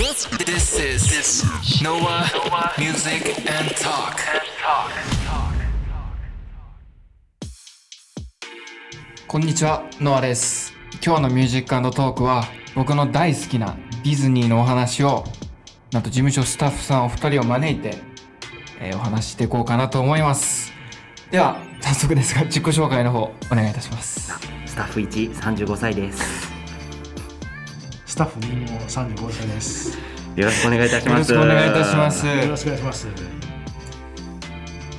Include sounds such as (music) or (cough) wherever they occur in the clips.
This is this is Noah Music and Talk. こんにちは、ノアです。今日のミュージックトークは僕の大好きなディズニーのお話をなんと事務所スタッフさんお二人を招いて、えーお話ししていこうかなと思います。では、早速ですが自己紹介の方お願いいたします。スタッフ1、35歳です。スタッフ2も35歳です。よろしくお願いいたしよろます。しくお願いいたします。よろしくお願いします。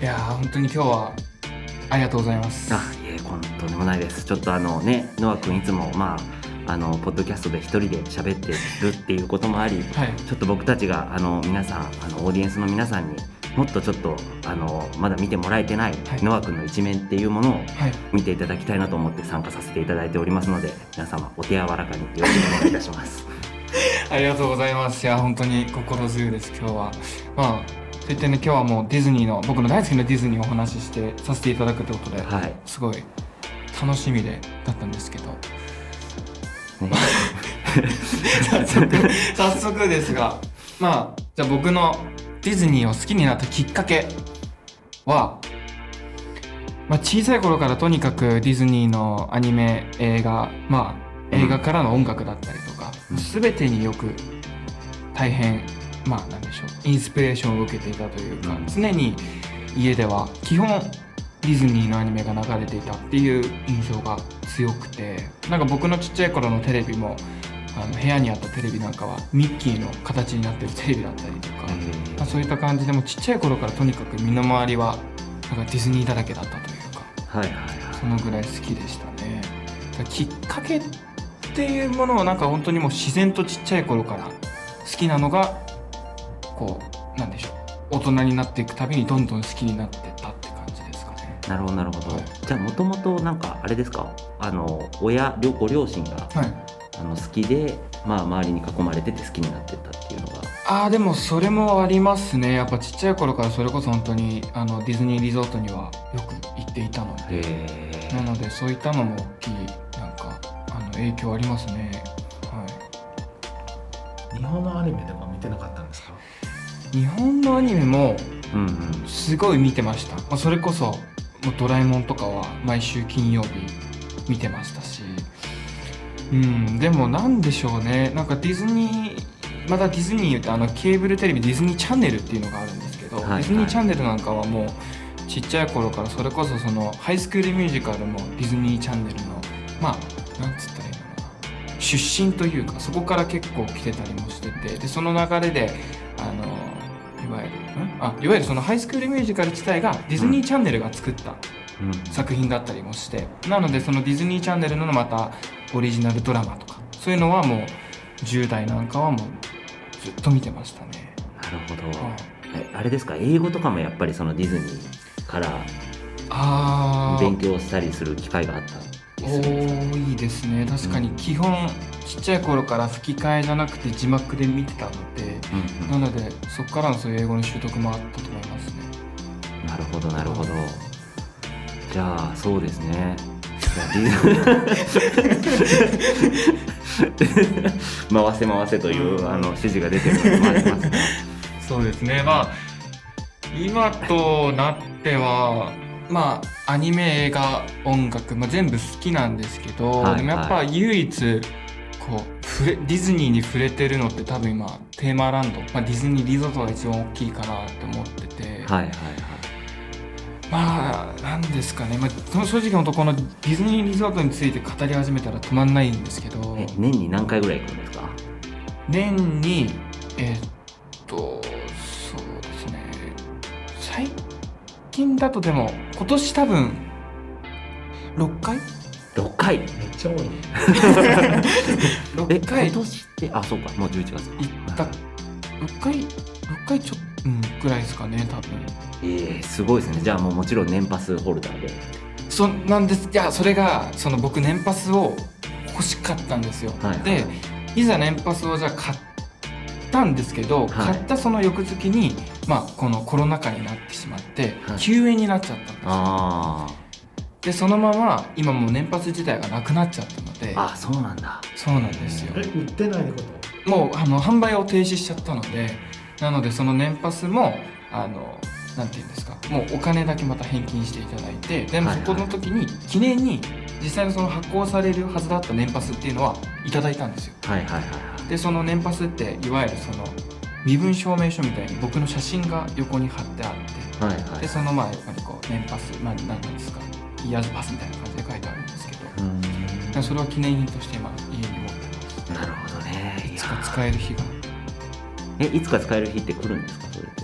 いやー本当に今日はありがとうございます。あ、いえ、とんでもないです。ちょっとあのね、ノア君いつもまああのポッドキャストで一人で喋ってるっていうこともあり、はい。ちょっと僕たちがあの皆さんあのオーディエンスの皆さんにもっとちょっとあのまだ見てもらえてない、はいノア君の一面っていうものをはい。見ていただきたいなと思って参加させていただいておりますので、皆様お手柔らかによろしくお願いいたします。(laughs) ありがとうございます。いや、本当に心強いです、今日は。まあ、といってね、今日はもうディズニーの、僕の大好きなディズニーをお話しして、させていただくということで、はい。すごい楽しみで、だったんですけど、ね、(laughs) 早速、早速ですが、まあ、じゃあ僕のディズニーを好きになったきっかけは、まあ、小さい頃からとにかくディズニーのアニメ、映画、まあ、映画からの音楽だったりとか、うん。すべてによく大変、まあ、なんでしょう、インスピレーションを受けていたというか、うん。常に家では基本ディズニーのアニメが流れていたっていう印象が強くてなんか僕のちっちゃい頃のテレビもあの部屋にあったテレビなんかはミッキーの形になってるテレビだったりとか、まあ、そういった感じでもうちっちゃい頃からとにかく身の回りはなんかディズニーだらけだったというかはいはいはい。そのぐらい好きでしたね。きっかけっていうものをなんか本当にもう自然とちっちゃい頃から好きなのがこうなんでしょう大人になっていくたびにどんどん好きになってったって感じですかね。なるほどなるほど、はい。じゃあもともとなんかあれですか？あの親両ご両親がはいあの好きで、まあ、周りに囲まれてて好きになってったっていうのが。ああでもそれもありますね。やっぱちっちゃい頃からそれこそ本当にあのディズニーリゾートにはよく行っていたので。へなのでそういったのも大きいなんかあの影響ありますね。は日本のアニメでも見てなかったんですか？い日本のアニメもすごい見てました、まあ、それこそもうドラえもんとかは毎週金曜日見てました。しうんでもなんでしょうね。なんかディズニーまたディズニーってあのケーブルテレビディズニーチャンネルっていうのがあるんですけど、はいはい。ディズニーチャンネルなんかはもうちっちゃい頃からそれこそそのハイスクールミュージカルもディズニーチャンネルのまあなんつったらいいのかな。出身というかそこから結構来てたりもしててでその流れであのいわゆるん？あいわゆるそのハイスクールミュージカル自体がディズニーチャンネルが作ったうん。作品だったりもしてなのでそのディズニーチャンネルのまたオリジナルドラマとかそういうのはもう10代なんかはもうずっと見てましたね。なるほど、はい。えあれですか？英語とかもやっぱりそのディズニーから勉強したりする機会があった多いですね。確かに基本ちっちゃい頃から吹き替えじゃなくて字幕で見てたのでうんうん。なのでそこからのそういう英語の習得もあったと思いますね。なるほどなるほど。じゃあそうですね (laughs) 回せ回せというあの指示が出てるのでますね。そうですね。まあ今となってはまあアニメ映画音楽、まあ、全部好きなんですけど、はいでもやっぱ唯一こう触れディズニーに触れてるのって多分今テーマランド、まあ、ディズニーリゾートが一番大きいかなって思ってて、はいはいはいまあなんですかね、まあ、その正直本当このディズニーリゾートについて語り始めたら止まんないんですけど。え年に何回ぐらい行くんですか？年にえーっとそうですね。最近だとでも今年多分6回？6回。めっちゃ多いね。え6回今年ってあそうか。もう11月か。行った。6回6回ちょっと、うん、ぐらいですかね多分。えー、すごいですね。じゃあもうもちろん年パスホルダーで。そなんです。いやそれがその僕年パスを欲しかったんですよ、はいでいざ年パスをじゃあ買ったんですけど、はい。買ったその翌月に、まあ、このコロナ禍になってしまって、はい。休園になっちゃったんですよ。あでそのまま今もう年パス自体がなくなっちゃったので。ーあそうなんだ。そうなんですよ。え、売ってないってこと？もうあの販売を停止しちゃったのでなのでその年パスもあのなんていうんですかもうお金だけまた返金していただいてでもそこの時に記念に実際のその発行されるはずだった年パスっていうのはいただいたんですよ。はいはいはいはい。でその年パスっていわゆるその身分証明書みたいに僕の写真が横に貼ってあってはいはい。でそのまあ横にこう年パスまあ何なんですかイヤーズパスみたいな感じで書いてあるんですけどうーんそれは記念品として今家に持ってます。なるほどね。いつか使える日がえいつか使える日って来るんですか？それって。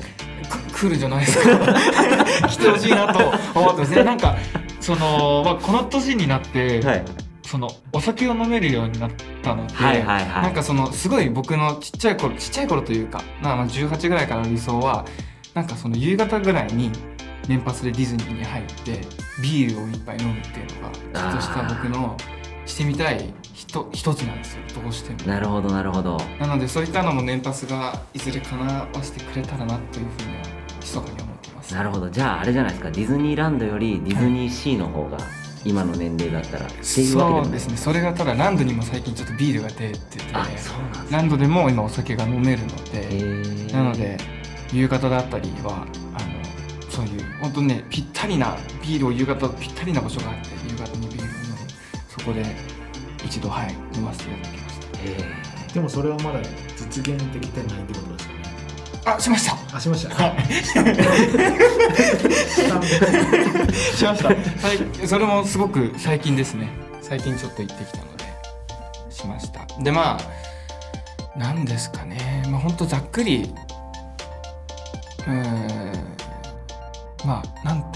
く来るじゃないですか。(laughs) 来てほしいなと思ってます。ねなんかその、まあ、この年になって、はい。そのお酒を飲めるようになったので、はいはいはい。なんかそのすごい僕のちっちゃい頃ちっちゃい頃というかまあまあ18ぐらいからの理想はなんかその夕方ぐらいに年パスでディズニーに入ってビールを一杯飲むっていうのがちょっとした僕のしてみたいひと一つなんですよ。どうしても。なるほどなるほど。なのでそういったのも年パスがいずれ叶わせてくれたらなというふうには密かに思っています。なるほど。じゃああれじゃないですか。ディズニーランドよりディズニーシーの方が今の年齢だったらっていうわけそうですね。それがただランドにも最近ちょっとビールが出ててランドでも今お酒が飲めるのへでー。なので夕方だったりはあのそういう本当ねぴったりなビールを夕方ぴったりな場所があってこで一度はい飲ませていただきましへでもそれはまだ実現できてないってことですよね。たあしました。あしました。はい。しました。はい。それもすごく最近ですね。最近ちょっと行ってきたのでしました。でまあ何ですかね。まあほんとざっくりうーん。まあなん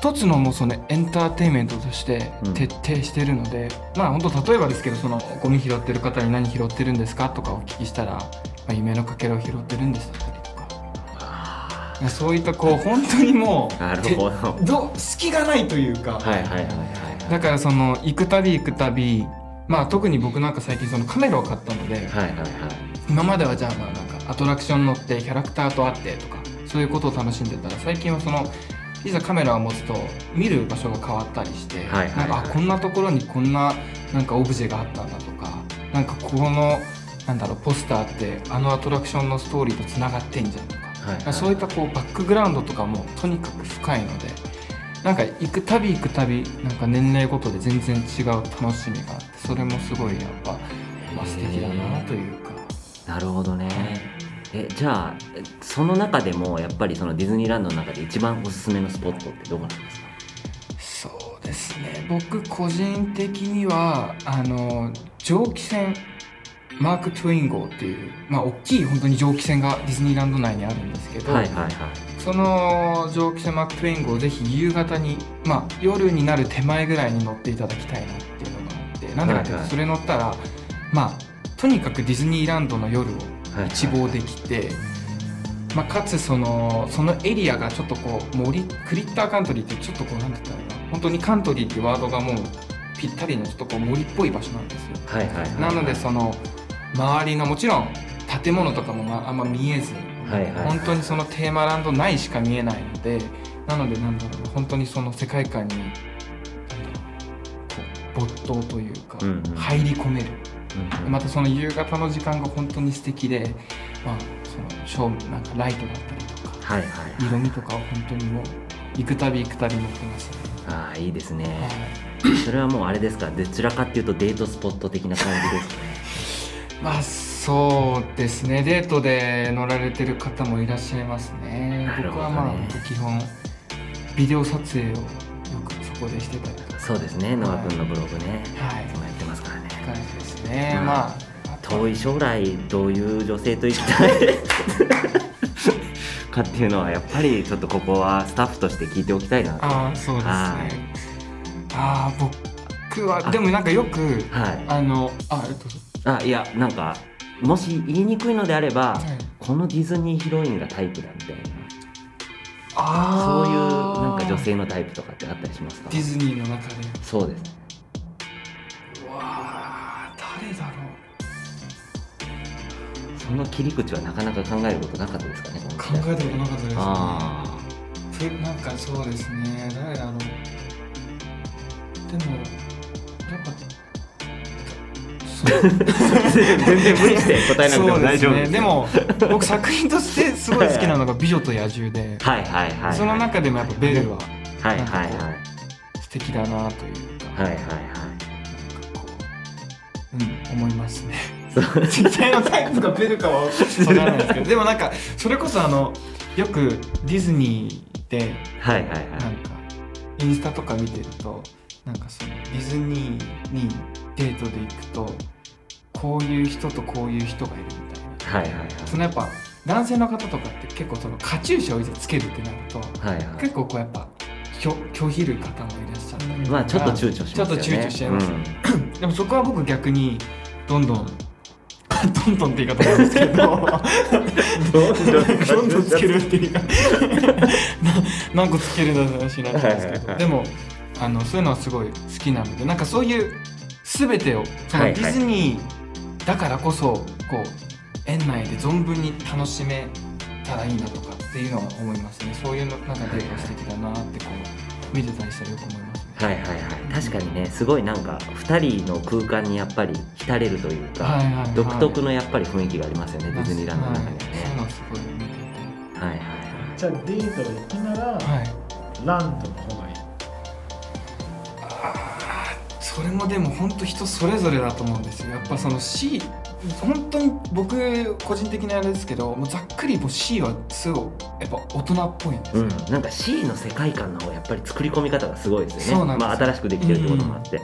一つのもうそのエンターテインメントとしてうん。徹底してるので、まあ本当例えばですけどそのゴミ拾ってる方に何拾ってるんですか？とかお聞きしたら、まあ、夢のかけらを拾ってるんですだったりとか。そういったこう本当にもう (laughs) なるほど。てど隙がないというか、はいはいはいはい。だからその行くたび行くたびまあ特に僕なんか最近そのカメラを買ったのではいはいはい。今まではじゃあまあなんかアトラクション乗ってキャラクターと会ってとかそういうことを楽しんでたら最近はそのいざカメラを持つと見る場所が変わったりして、はいはいはい。なんかあこんなところにこんななんかオブジェがあったんだとかなんかこのなんだろうポスターってあのアトラクションのストーリーとつながってんじゃんとか、はいはい。そういったこうバックグラウンドとかもとにかく深いのでなんか行くたび行くたびなんか年齢ごとで全然違う楽しみがあってそれもすごいやっぱ、まあ、素敵だなというか。なるほどねえじゃあえその中でもやっぱりそのディズニーランドの中で一番おすすめのスポットってどこなんですか？そうですね。僕個人的にはあの蒸気船マーク・トゥイン号っていうまあ大きい本当に蒸気船がディズニーランド内にあるんですけど、はいはいはい。その蒸気船マーク・トゥイン号をぜひ夕方にまあ夜になる手前ぐらいに乗っていただきたいなっていうのがあってなんでかっていうはいはい。とそれ乗ったらまあとにかくディズニーランドの夜をはいはい一望できて、まあ、かつそのそのエリアがちょっとこう森クリッターカントリーってちょっとこうなんて言ったらいいの？本当にカントリーっていうワードがもうぴったりのちょっとこう森っぽい場所なんですよ。はいはいはいなのでその周りのもちろん建物とかもまああんま見えずはいはい。本当にそのテーマランド内しか見えないのでなのでなんだろうな本当にその世界観に没頭というか、うんうん。入り込めるうんうん。またその夕方の時間が本当に素敵で、まあ、その照明なんかライトだったりとかはいはい色味とかは本当にもう行くたび行くたび乗ってますね。ああいいですね。はい。それはもうあれですか？どちらかっていうとデートスポット的な感じですかね？(laughs) まあそうですね。デートで乗られてる方もいらっしゃいますね。ね。僕はまあ基本ビデオ撮影をよくそこでしてたりとか。そうですね。ノア君のブログね。はい。いつもやってますからね。感じですね、うんまあ。遠い将来どういう女性と行きたい (laughs) かっていうのはやっぱりちょっとここはスタッフとして聞いておきたいなと。ああそうですね。はい。ああ僕はでもなんかよくはい。あのあえっとあいやなんかもし言いにくいのであれば、はい。このディズニーヒロインがタイプだみたいな。あそういうーなんか女性のタイプとかってあったりしますか？ディズニーの中で。そうです。うわあその切り口はなかなか考えることなかったですかねう考えたことなかったですね。なんかそうですね。誰だろうでもやっぱ全然無理して。答えなくて。も大丈夫ですねでも僕作品としてすごい好きなのが「美女と野獣で」はいはいはいはい。その中でもやっぱベルははいはいはい素敵だなというか、はいはいはい。こううん思いますね実際のタイプがベルかは分からないですけどでもなんかそれこそあのよくディズニーではいはいはい。なんかインスタとか見てるとなんかそのディズニーにデートで行くとこういう人とこういう人がいるみたいな。はいはいはい。そのやっぱ男性の方とかって結構そのカチューシャをいざつけるってなるとはいはい。結構こうやっぱ拒拒否る方もいらっしゃったり。とかまあちょっと躊躇しますよね。ちょっと躊躇しちゃいますうん。でもそこは僕逆にどんどんどんどんって言い方なんですけど。どんどんつけるって言い方 (laughs) な何個つけるの話になっちゃうんですけはいはいはいどでもあのそういうのはすごい好きなのでなんかそういう全てをそはいはい。のディズニーだからこそこう園内で存分に楽しめたらいいなとかっていうのは思いますね。そういうのなんかデート素敵だなってこう見てたりしたらよく思います。ね。はいはいはい。確かにねすごいなんか2人の空間にやっぱり浸れるというか、はいはいはい。独特のやっぱり雰囲気がありますよねディズニーランドの中にははい。そういうねのはすごい見ててはいはい。じゃあデート行くなら、はい。ランドの方がいい。それもでも本当人それぞれだと思うんですよ。やっぱその C 本当に僕個人的にあれですけどもうざっくりもう C はすごいやっぱ大人っぽいんですよ、うん、なんか C の世界観のやっぱり作り込み方がすごいですよね。そうなんですよ。まあ、新しくできてるってこともあって、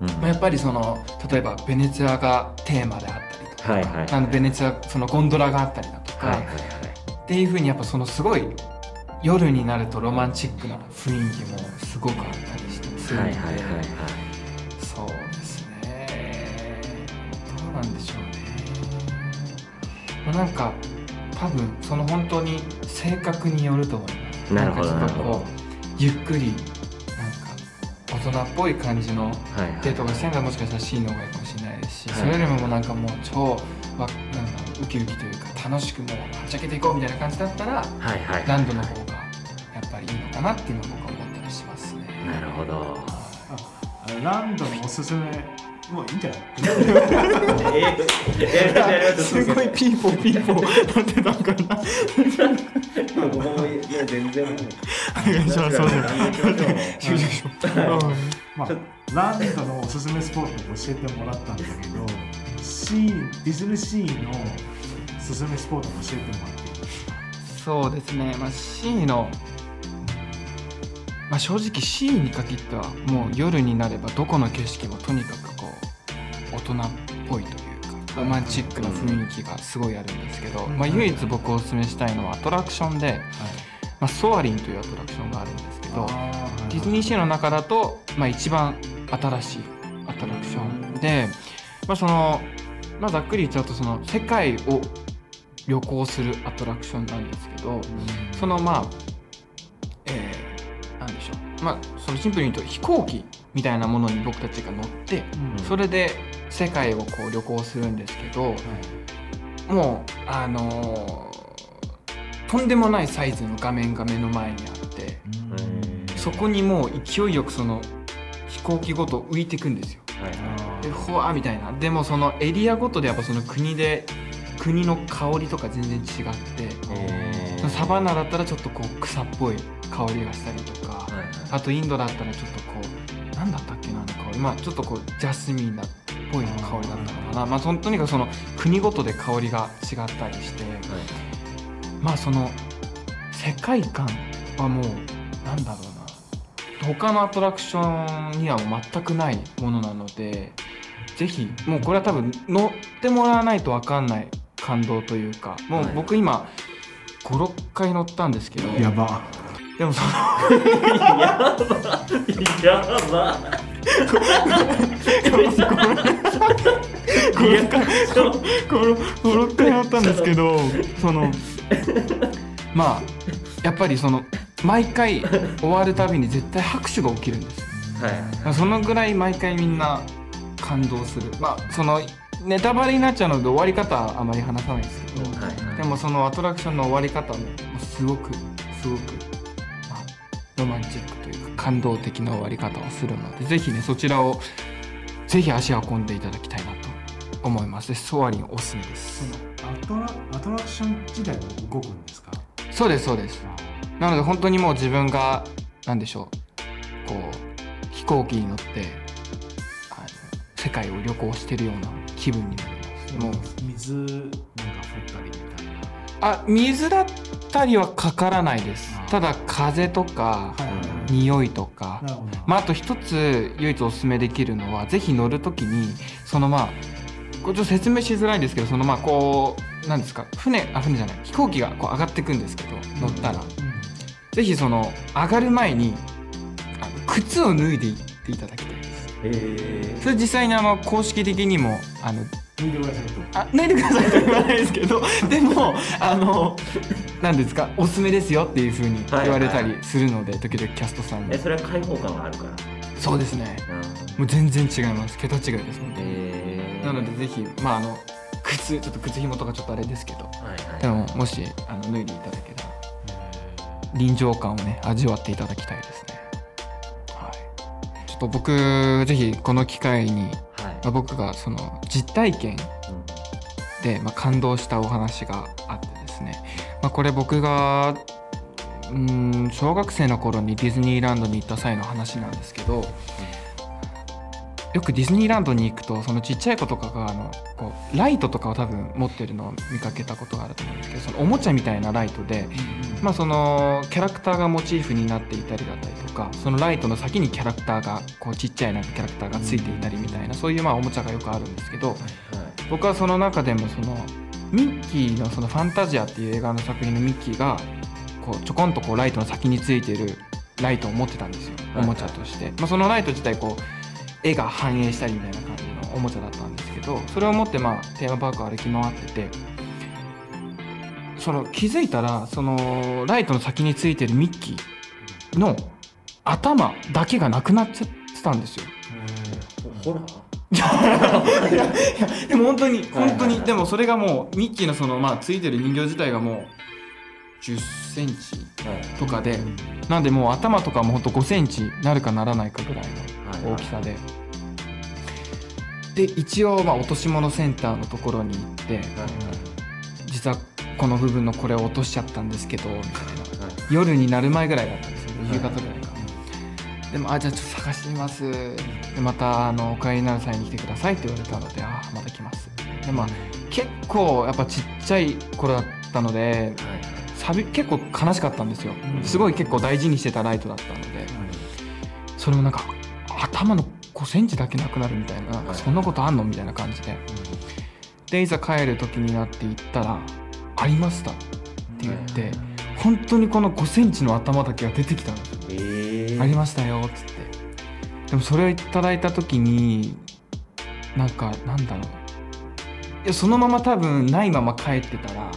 うん。まあ、やっぱりその例えばベネツィアがテーマであったりとか、はいはいはい。あのベネツィアそのゴンドラがあったりだとか、はいはいはい。っていう風にやっぱそのすごい夜になるとロマンチックな雰囲気もすごくあったりしてするので、はいはいはいはい。そうですね。どうなんでしょうね、まあ、なんか多分その本当に性格によると思います。なるほどんかちょっとなるほこうゆっくりなんか大人っぽい感じのデートがしたいのはもしかしたら C の方がいいかもしれないですし、はい。それよりもなんかもう超わなんかウキウキというか楽しくもうはっちゃけていこうみたいな感じだったらはいはい。ランドの方がやっぱりいいのかなっていうのは僕は思ったりしますね。なるほど。ランドのおすすめもういいんじゃない？すごいピーポーピーポーなってたんかな。僕も全然お願いします。そうです。よいしまあ、ランドのおすすめスポットを教えてもらったんだけど C ディズニーシーのおすすめスポットを教えてもらっていいそうですね。まあ C のまあ正直 C に限ってはもう夜になればどこの景色もとにかくこう大人っぽいというかロマンチックな雰囲気がすごいあるんですけど、まあ唯一僕おすすめしたいのはアトラクションで、まあ、ソアリンというアトラクションがあるんですけど。ディズニーシーの中だと、まあ、一番新しいアトラクションで、まあそのまあ、ざっくり言っちゃうとその世界を旅行するアトラクションなんですけどそのまあまあそのシンプルに言うと飛行機みたいなものに僕たちが乗ってそれで世界をこう旅行するんですけどもうあのーとんでもないサイズの画面が目の前にあって。そこにもう勢いよくその飛行機ごと浮いていくんですよ。でほわーみたいなでもそのエリアごとでやっぱその国で国の香りとか全然違ってサバンナだったらちょっとこう草っぽい香りがしたりとかあとインドだったらちょっとこう何だったっけなあの香りまあちょっとこうジャスミンだっぽい香りだったのかな。まあとにかくその国ごとで香りが違ったりしてまあその世界観はもうなんだろうな。他のアトラクションにはもう全くないものなのでぜひもうこれは多分乗ってもらわないと分かんない感動というかもうはい。僕今56回乗ったんですけど。やばでもそのやば。56回乗ったんですけどそのまあやっぱりその毎回終わるたびに絶対拍手が起きるんです。よはい。まあそのぐらい毎回みんな感動する。まあそのネタバレになっちゃうので終わり方はあまり話さないですけど、はいでもそのアトラクションの終わり方もすごくすごく、まあ、ロマンチックというか感動的な終わり方をするのでぜひねそちらをぜひ足を運んでいただきたいなと思います。でソアリンおすすめです。そのアトラアトラクション自体は動くんですか？そうですそうです。なので本当にもう自分が何でしょうこう飛行機に乗ってあの世界を旅行してるような気分になります。もう水なんか降ったりみたいな。あ水だったりはかからないです。あただ風とか匂いとか。まあ、あと一つ唯一おすすめできるのはぜひ乗るときにそのまあこれちょっと説明しづらいんですけどそのまあこうなんですか船あ船じゃない飛行機がこう上がっていくんですけど乗ったら、うん。ぜひその上がる前にあの靴を脱いでいっていただきたいです。へそれ実際にあの公式的にもあの脱いでくださいとあ脱いでくださいとは言わないですけどでもあのなんですかおすすめですよっていうふうに言われたりするので、時々キャストさんに。えそれは開放感があるから。そうですね。うん。もう全然違います。桁違いです本当にへなのでぜひまああの靴ちょっと靴紐とかちょっとあれですけどでももしあの脱いでいただけたら臨場感をね味わっていただきたいですね。はい。ちょっと僕ぜひこの機会に、はいまあ、僕がその実体験で、まあ、感動したお話があってですね、まあ、これ僕がうん小学生の頃にディズニーランドに行った際の話なんですけど、よくディズニーランドに行くとそのちっちゃい子とかがあのこうライトとかを多分持ってるのを見かけたことがあると思うんですけどそのおもちゃみたいなライトで、まあ、そのキャラクターがモチーフになっていたりだったりとかそのライトの先にキャラクターがこうちっちゃいなんかキャラクターがついていたりみたいなそういうまあおもちゃがよくあるんですけど、はい僕はその中でもそのミッキーのその「ファンタジア」っていう映画の作品のミッキーがこうちょこんとこうライトの先についているライトを持ってたんですよ。おもちゃとして、まあ、そのライト自体こう絵が反映したりみたいな感じのおもちゃだったんですけどそれを持ってまあテーマパークを歩き回っててその気づいたらそのライトの先についてるミッキーの頭だけがなくなっちゃってたんですよ。ホラー？(laughs) いやでも本当に本当にでもそれがもうミッキーのそのまあついてる人形自体がもう10センチはい。とかでなんでもう頭とかもほんと5センチなるかならないかぐらいの大きさでで一応まあ落とし物センターのところに行ってはい実はこの部分のこれを落としちゃったんですけどみたいな。はい。夜になる前ぐらいだったんですよ夕方ぐらいか。でもあじゃあちょっと探してみます。でまたあのお帰りになる際に来てくださいって言われたのであまた来ます。でまあ結構やっぱちっちゃい頃だったのではい。サビ結構悲しかったんですよ。すごい結構大事にしてたライトだったので。それもなんか頭の5センチだけなくなるみたいななんかそんなことあんのみたいな感じで。でいざ帰る時になって行ったら「ありました」って言って本当にこの5センチの頭だけが出てきたんですよ。ええ。ありましたよっつって。でもそれをいただいた時になんかなんだろう。いやそのまま多分ないまま帰ってたら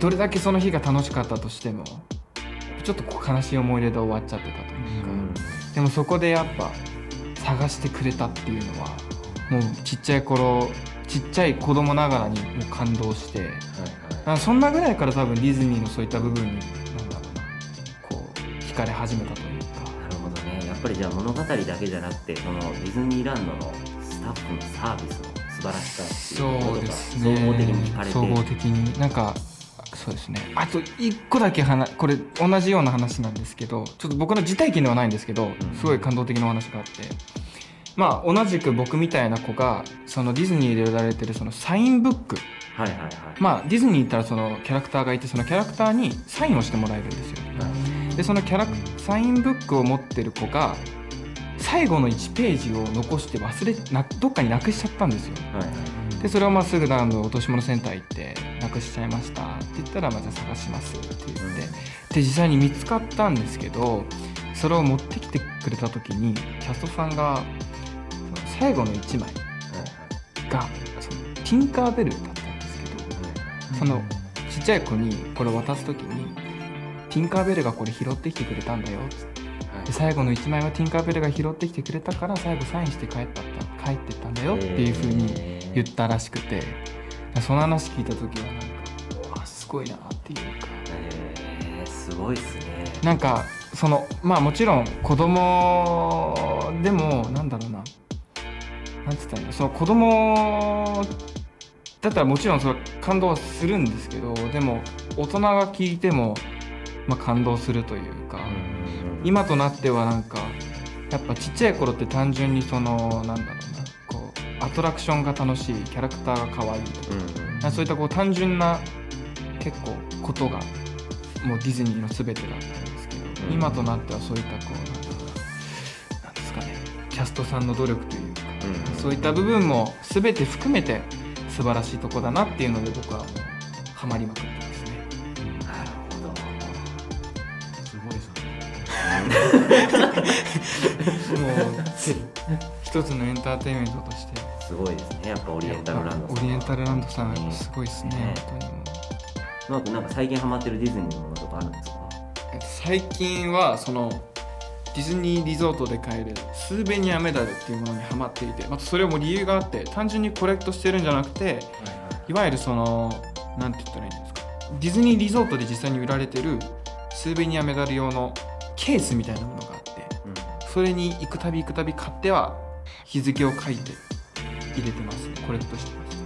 どれだけその日が楽しかったとしてもちょっと悲しい思い出で終わっちゃってたというか、でもそこでやっぱ探してくれたっていうのはもうちっちゃい頃ちっちゃい子供ながらにもう感動してはいなんかそんなぐらいから多分ディズニーのそういった部分になんだろうなこう惹かれ始めたというか。なるほどね。やっぱりじゃあ物語だけじゃなくてそのディズニーランドのスタッフのサービスの素晴らしさっていうところが総合的に惹かれて。総合的に。なんかそうですね。あと一個だけ話これ同じような話なんですけどちょっと僕の実体験ではないんですけどすごい感動的なお話があって。まあ同じく僕みたいな子がそのディズニーで売られてるそのサインブック。はいはいはい。まあディズニー行ったらそのキャラクターがいてそのキャラクターにサインをしてもらえるんですよ。でそのキャラクサインブックを持ってる子が最後の1ページを残して忘れなどっかになくしちゃったんですよ。はいはいでそれをまあすぐあの落とし物センター行ってなくしちゃいましたって言ったらまあじゃあ探しますって言ってで実際に見つかったんですけどそれを持ってきてくれた時にキャストさんがその最後の1枚がそのティンカーベルだったんですけどそのちっちゃい子にこれを渡す時にティンカーベルがこれ拾ってきてくれたんだよっつってで最後の1枚はティンカーベルが拾ってきてくれたから最後サインして帰った帰ってったんだよっていう風に言ったらしくてその話聞いた時はなんかうわすごいなっていうか。えー、すごいっすね。なんかそのまあもちろん子供でもなんだろうな。なんつったらその子供だったらもちろんそれは感動はするんですけどでも大人が聞いても、まあ、感動するというか、今となってはなんかやっぱちっちゃい頃って単純にそのなんだろうアトラクションが楽しいキャラクターが可愛いとか。うん。うんそういったこう単純な結構ことがもうディズニーの全てだったんですけど、うん。今となってはそういったこうなんですかねキャストさんの努力というか、うん。そういった部分も全て含めて素晴らしいとこだなっていうので僕はもうハマりまくってますね。なるほど。すごいですね。(laughs) もう一つのエンターテインメントとしてすごいですね。やっぱオリエンタルランドさんは。オリエンタルランドさんうん。すごいですねね。本当に。もう。なんか最近ハマってるディズニーのものとかあるんですか？えっと最近はそのディズニーリゾートで買えるスーベニアメダルっていうものにハマっていてまたそれも理由があって単純にコレクトしてるんじゃなくていわゆるそのなんて言ったらいいんですか？ディズニーリゾートで実際に売られてるスーベニアメダル用のケースみたいなものがあってそれに行くたび行くたび買っては日付を書いて入れてます。ねコレクトしてます。ね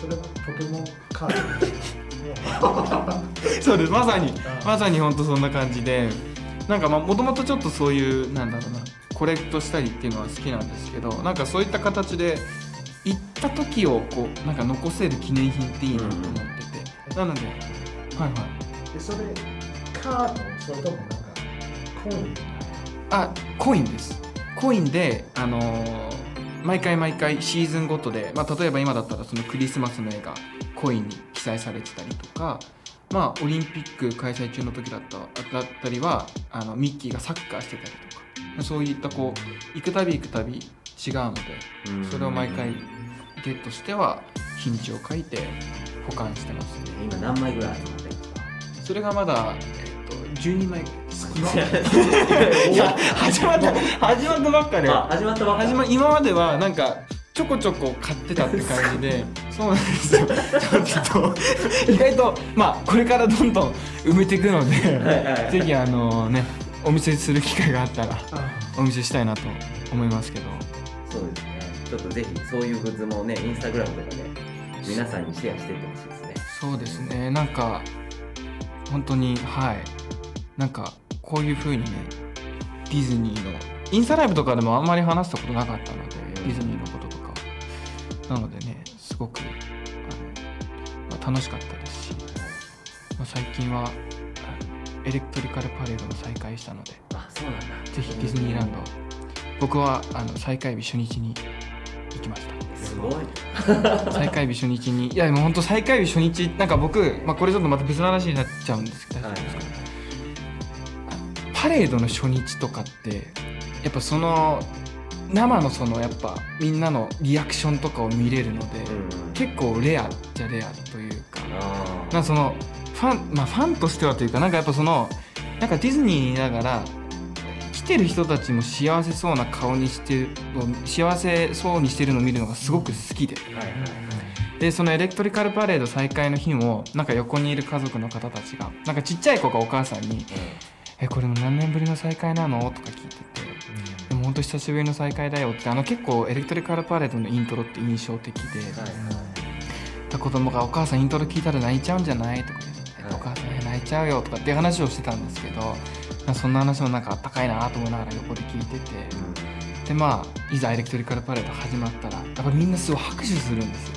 それはポケモンカード。(laughs) そうです。まさにまさに本当そんな感じでなんかもともとちょっとそういうなんだろうなコレクトしたりっていうのは好きなんですけどなんかそういった形で行った時をこうなんか残せる記念品っていいなと思ってて、なのではいはい。でそれカードそれともなんかコイン？あコインです。コインであのー毎回毎回シーズンごとで、まあ、例えば今だったらそのクリスマスの絵がコインに記載されてたりとかまあオリンピック開催中の時だっただったりはあのミッキーがサッカーしてたりとかそういったこう行くたび行くたび違うのでうん。それを毎回ゲットしては日にちを書いて保管してますね。今何枚ぐらい集まってるんですか？それがまだ、えっと12枚いや始まった始まったばっかであ始まったばっか始ま今まではなんかちょこちょこ買ってたって感じで (laughs) そうなんですよ。ちょっと意外とまあこれからどんどん埋めていくのではいはいぜひあのねお見せする機会があったらお見せしたいなと思いますけど。そうですね。ちょっとぜひそういうグッズもねインスタグラムとかで皆さんにシェアしていってほしいですね。そうですね。なんか本当にはいなんかこういう風にねディズニーのインスタライブとかでもあんまり話したことなかったのでディズニーのこととか。なのでねすごくあの、まあ、楽しかったですし、まあ、最近はあのエレクトリカルパレードも再開したのであそうなんだ。ぜひディズニーランド。僕はあの再開日初日に行きました。すごい。(laughs) 再開日初日に。いやでも本当再開日初日なんか僕、まあ、これちょっとまた別の話になっちゃうんですけど、はいパレードの初日とかってやっぱその生のそのやっぱみんなのリアクションとかを見れるので、うん。結構レアじゃレアというか。あなんかそのファンまあファンとしてはというかなんかやっぱそのなんかディズニーにいながら来てる人たちも幸せそうな顔にしてる幸せそうにしてるのを見るのがすごく好きで。ーはいはいでそのエレクトリカルパレード再開の日もなんか横にいる家族の方たちがなんかちっちゃい子がお母さんに「えこれも何年ぶりの再開なの?」とか聞いてて「でも本当久しぶりの再開だよ」って。あの結構エレクトリカルパレードのイントロって印象的で、はい子供が「お母さんイントロ聞いたら泣いちゃうんじゃない?」とか。言って、はいお母さんえ泣いちゃうよ」とかっていう話をしてたんですけど。まあそんな話もなんかあったかいなと思いながら横で聞いてて。でまあいざエレクトリカルパレード始まったらやっぱりみんなすごい拍手するんですよ。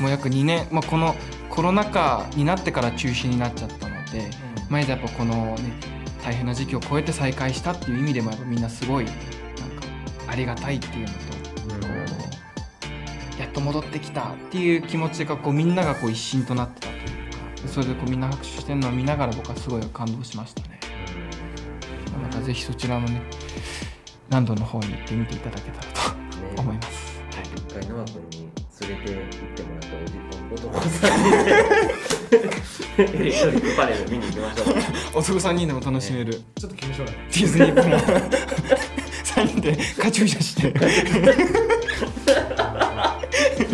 もう約2年、まあ、このコロナ禍になってから中止になっちゃったので、まあ、いざやっぱこのね大変な時期を超えて再開したっていう意味でもやっぱみんなすごいなんかありがたいっていうのと、うん。やっと戻ってきたっていう気持ちがこうみんながこう一心となってたというかそれでこうみんな拍手してるのを見ながら僕はすごい感動しましたね。またぜひそちらもねランドの方に行ってみていただけたらね。と思います、はい。一回ノア君に連れて行ってもらったおじ男さんに (laughs) エレクトリックパレード見に行きましょう。男3人でも楽しめる。ちょっと気持ち悪いディズニープラン3人でカチューシャして。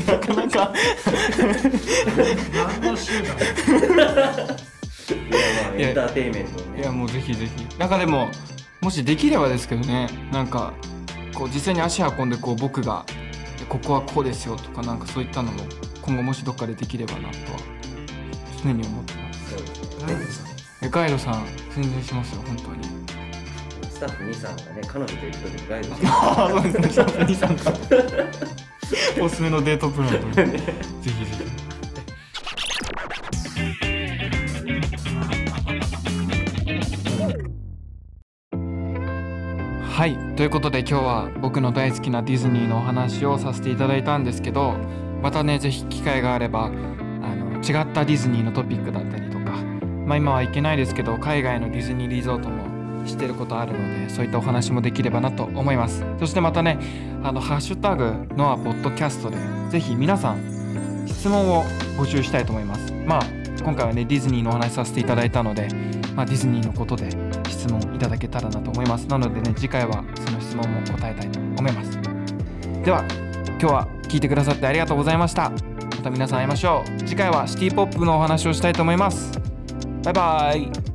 なかなか。何の集団？いやまあエンターテインメントをね。いやもうぜひぜひ。なんかでももしできればですけどね。なんかこう実際に足運んでこう僕がここはこうですよとかなんかそういったのも今後もしどっかでできればなとは常に思ってます。そうですね。ガイドさんえガイドさん全然しますよ本当に。スタッフ2さんがね彼女と行く時にガイドして (laughs) ああそうですね。スタッフ兄さんが (laughs) おすすめのデートプランとぜひぜひ。はい。ということで今日は僕の大好きなディズニーのお話をさせていただいたんですけどまたねぜひ機会があれば違ったディズニーのトピックだったりとか。まあ今は行けないですけど海外のディズニーリゾートも知ってることあるのでそういったお話もできればなと思います。そしてまたねあのハッシュタグノアポッドキャストでぜひ皆さん質問を募集したいと思います。まあ今回はねディズニーのお話させていただいたので、まあ、ディズニーのことで質問いただけたらなと思います。なのでね次回はその質問も答えたいと思います。では今日は聞いてくださってありがとうございました。た皆さん会いましょう。次回はシティポップのお話をしたいと思います。バイバイ。